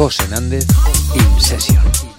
José Nández, In Session.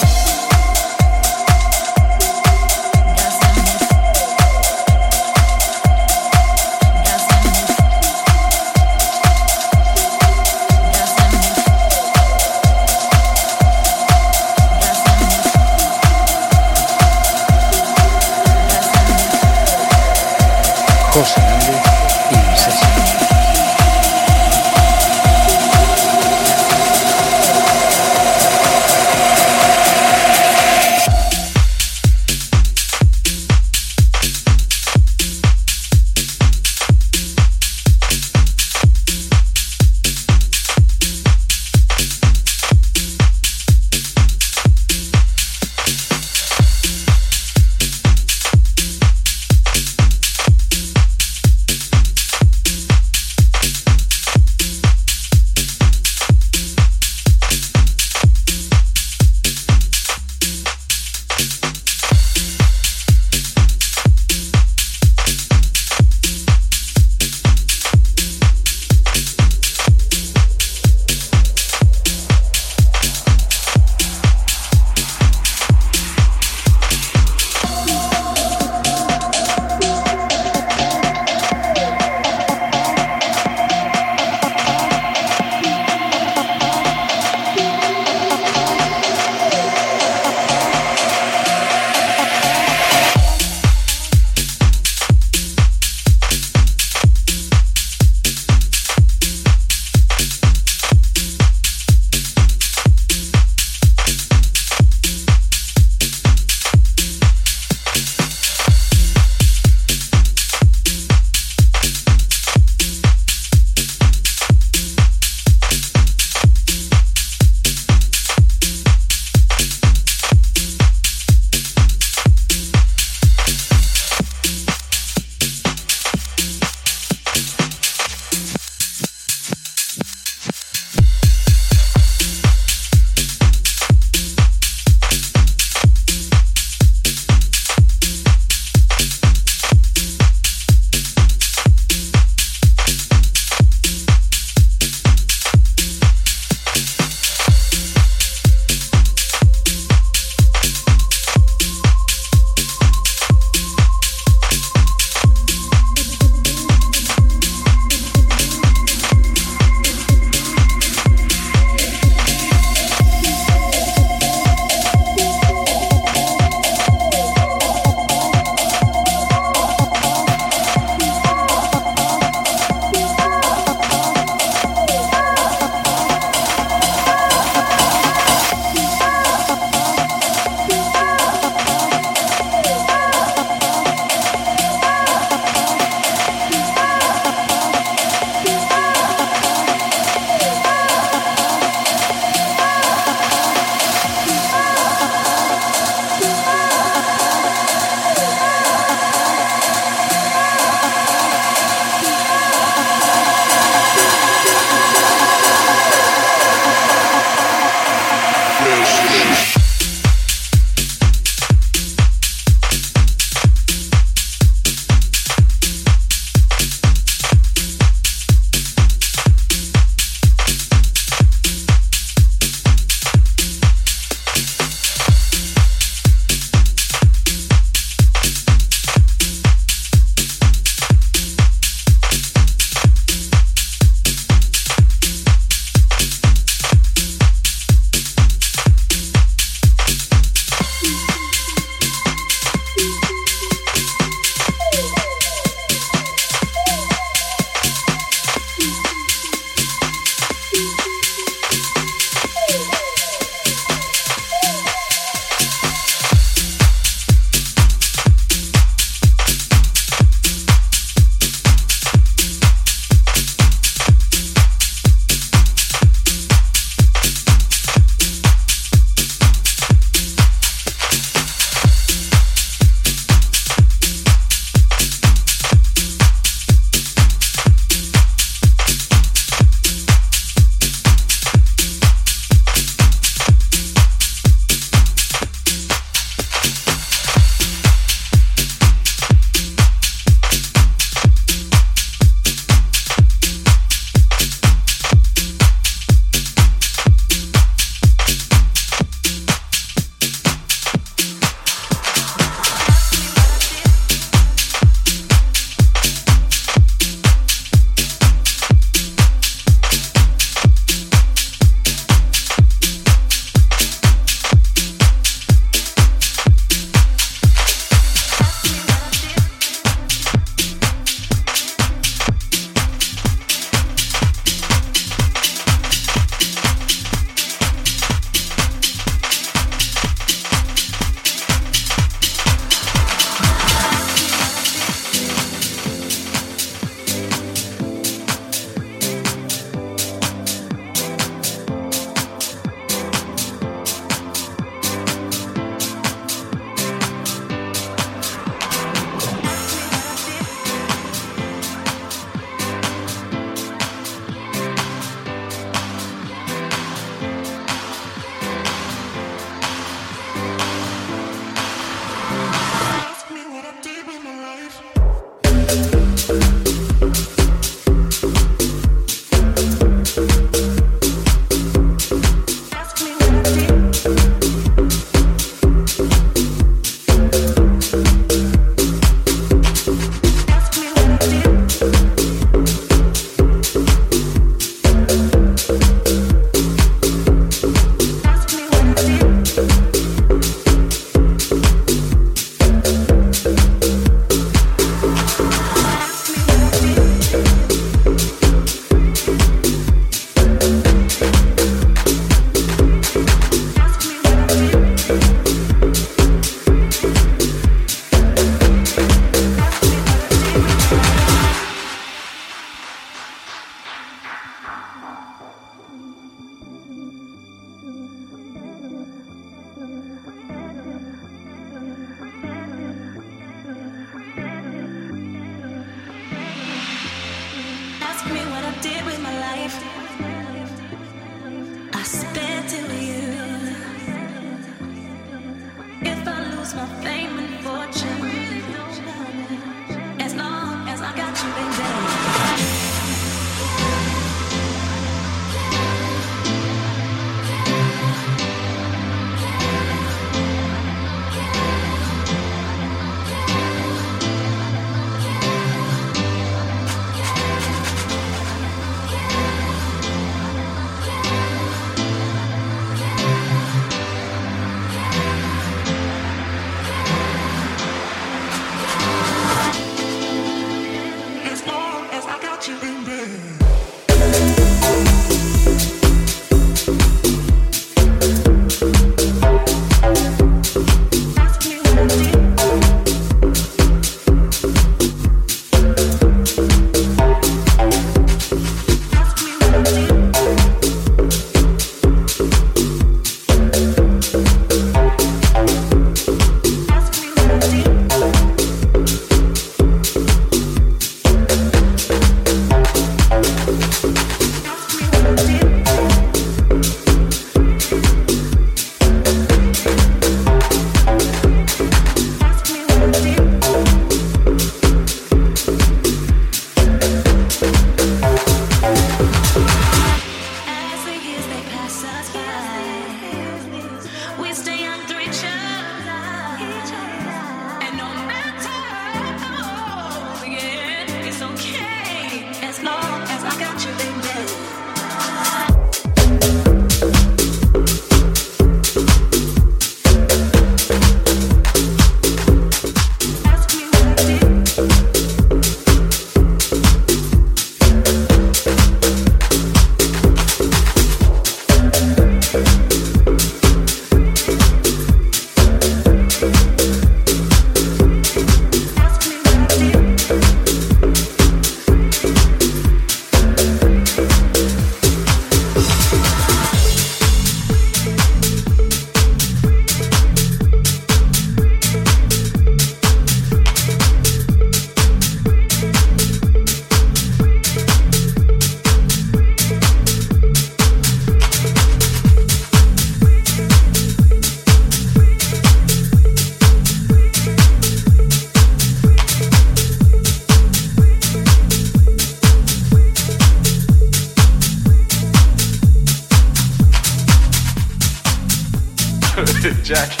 Jack.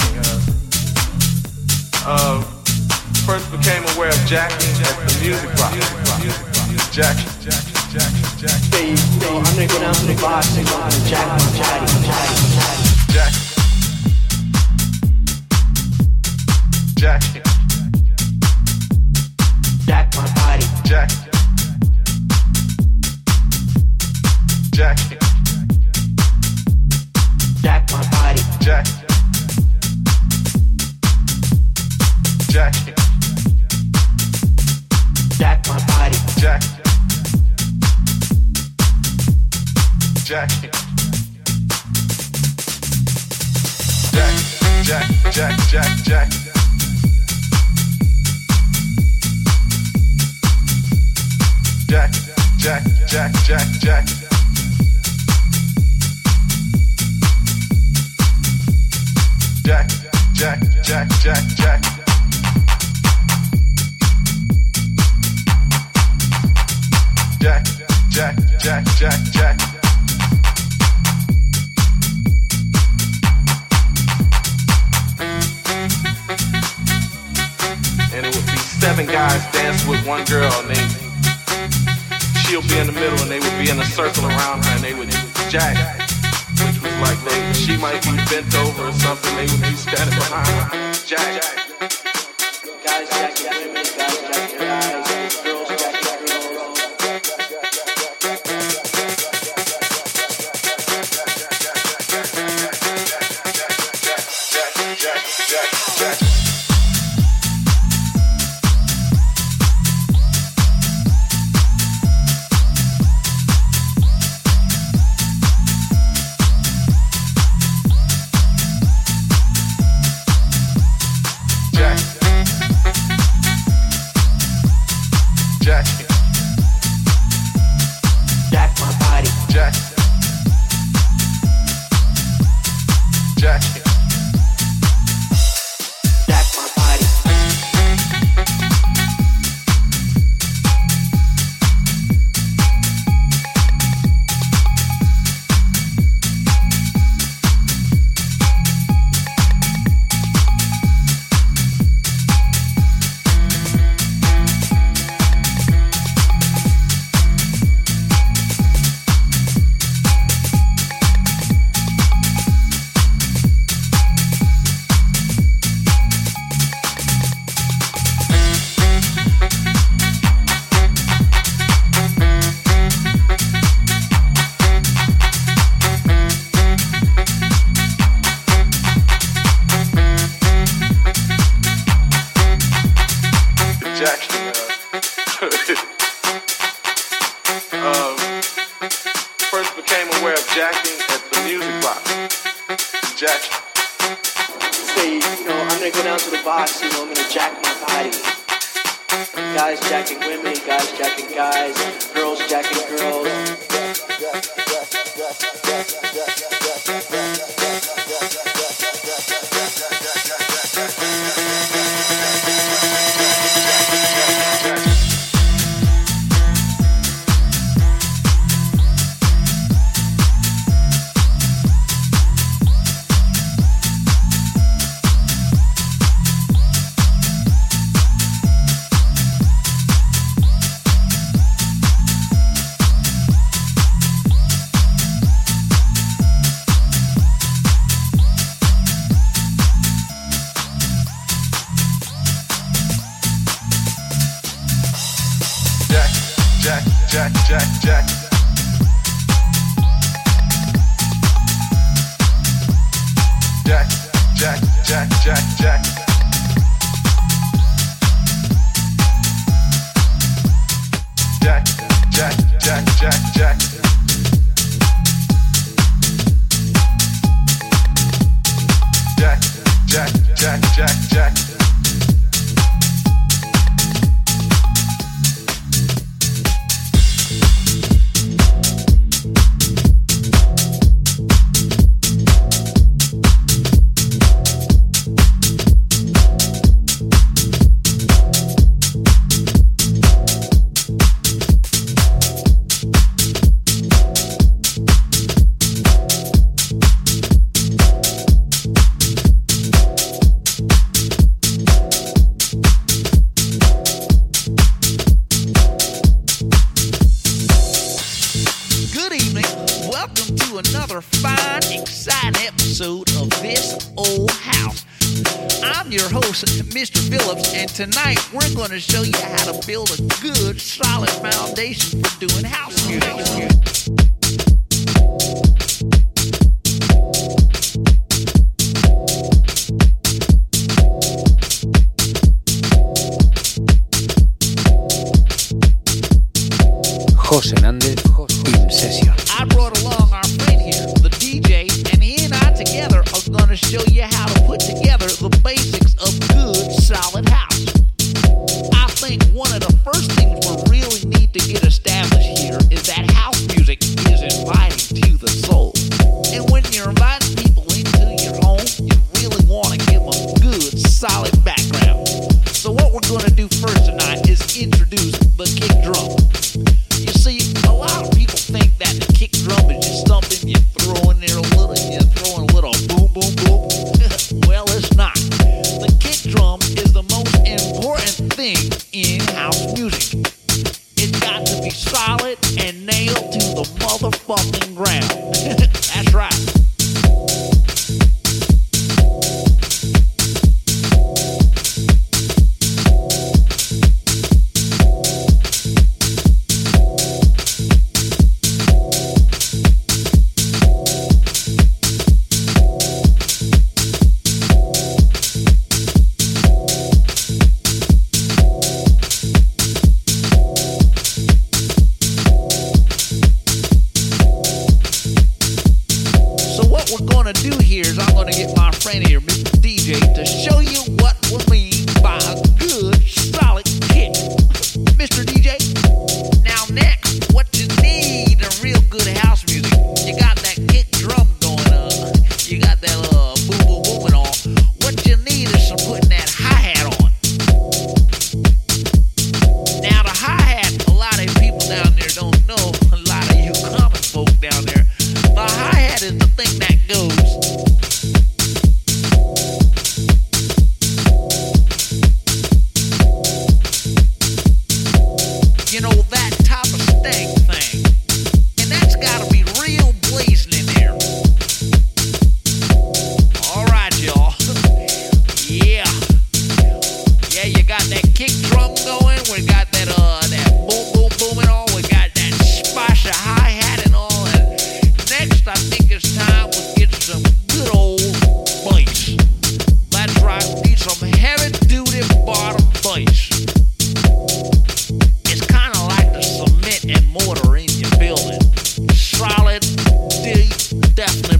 doing house music. José Nández. death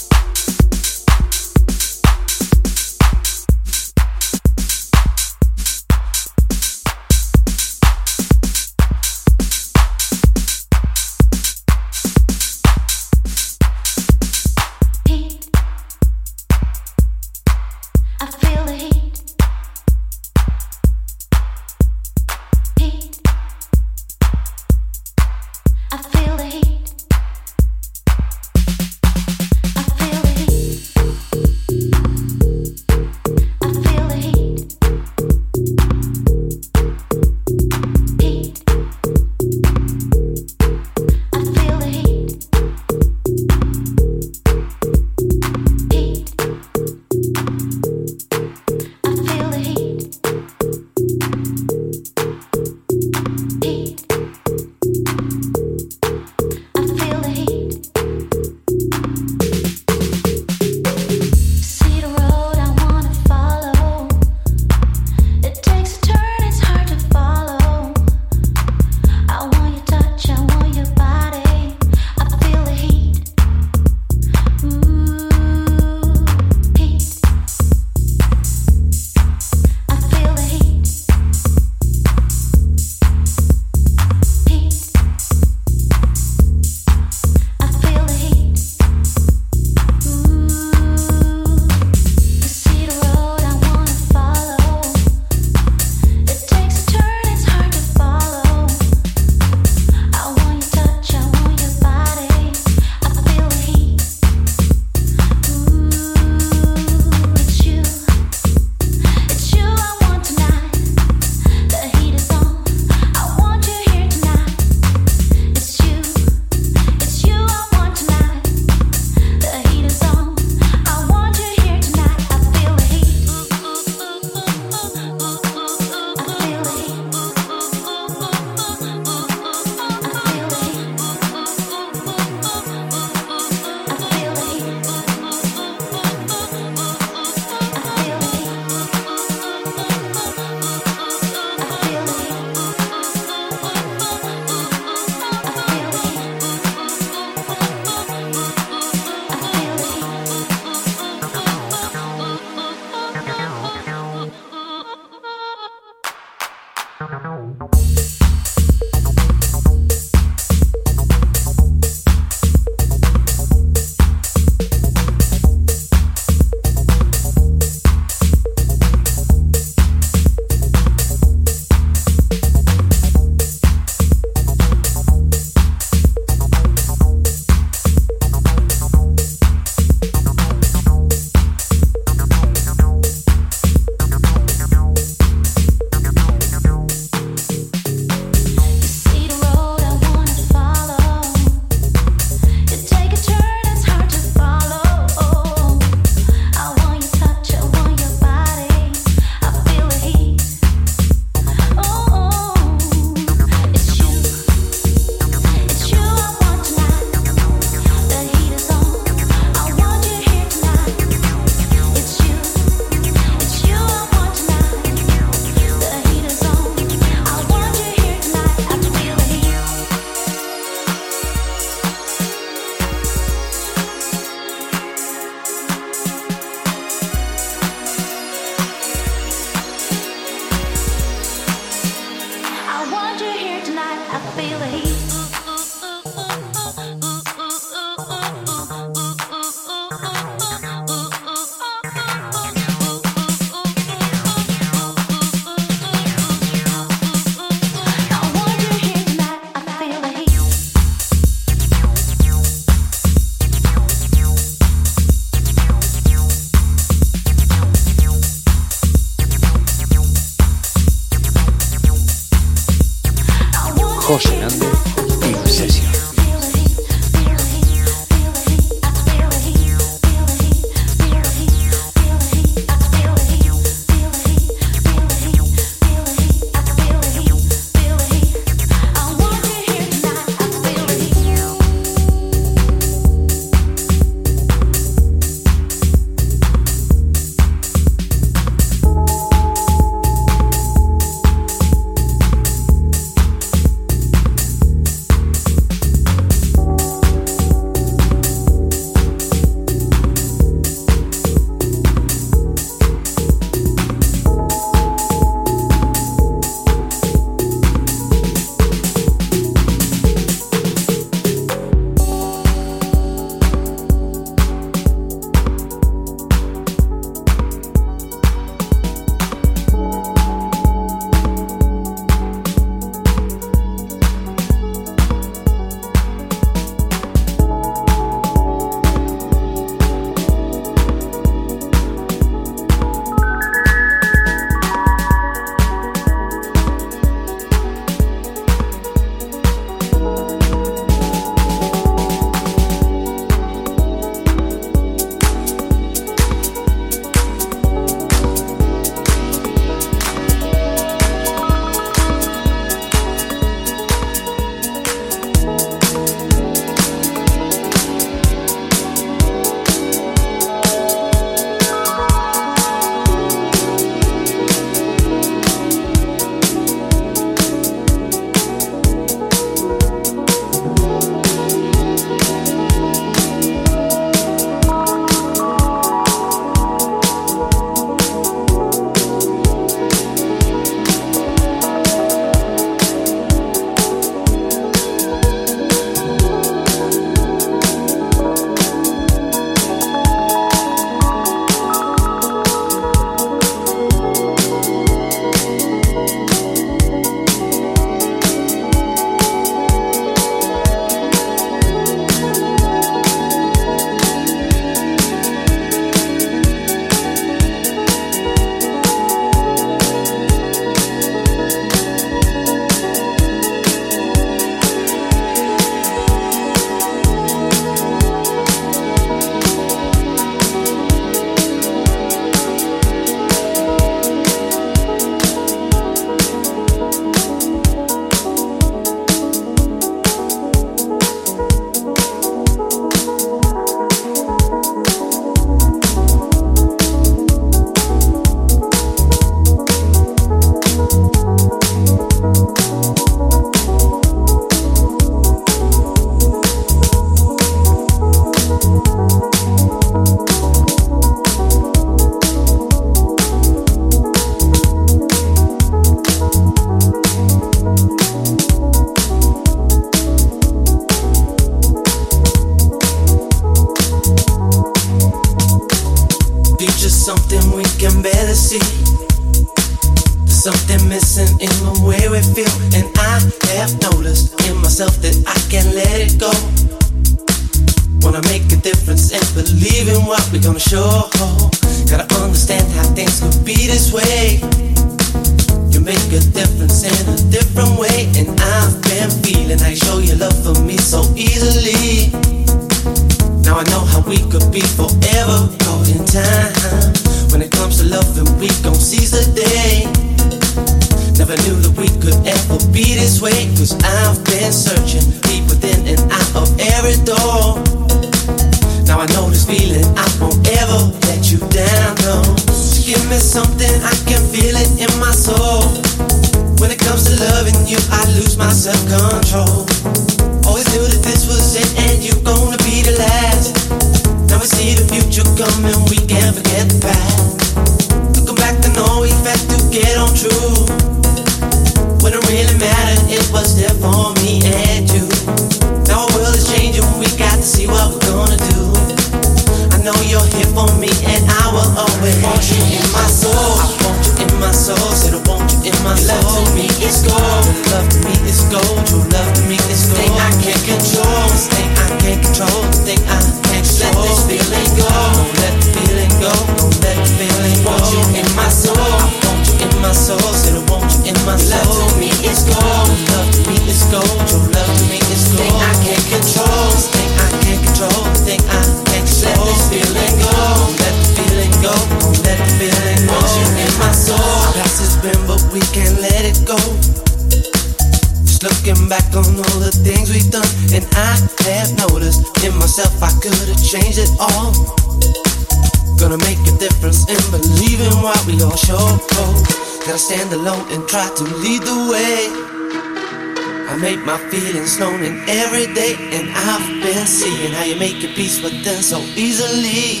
feelings in every day, and I've been seeing how you make your peace with them so easily.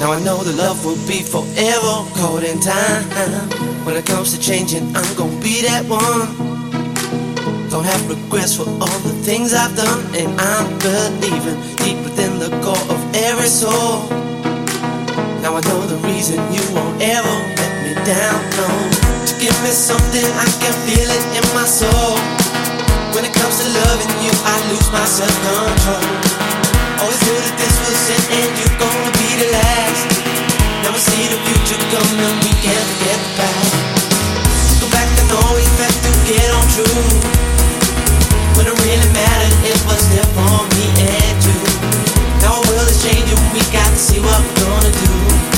Now I know the love will be forever caught in time. When it comes to changing, I'm gonna be that one. Don't have regrets for all the things I've done, and I'm believing deep within the core of every soul. Now I know the reason you won't ever let me down. No, give me something I can feel it in my soul. When it comes to loving you, I lose my self control. Always oh, knew that this was it, and you're gonna be the last. Never see the future coming, we can't the past. Go back know we had to get on true. When it really mattered, it was there for me and you. Now our world is changing, we got to see what we're gonna do.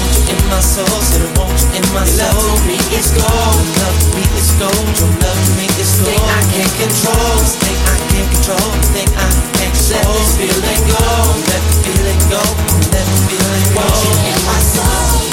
my soul, said still won't in my your. Love me is gold, love to me is gold. Your love me is gold. Thing I can't control, thing I can't control, thing I can't control. Let this feeling go, let the feeling go, let the feeling go. Won't you in my soul?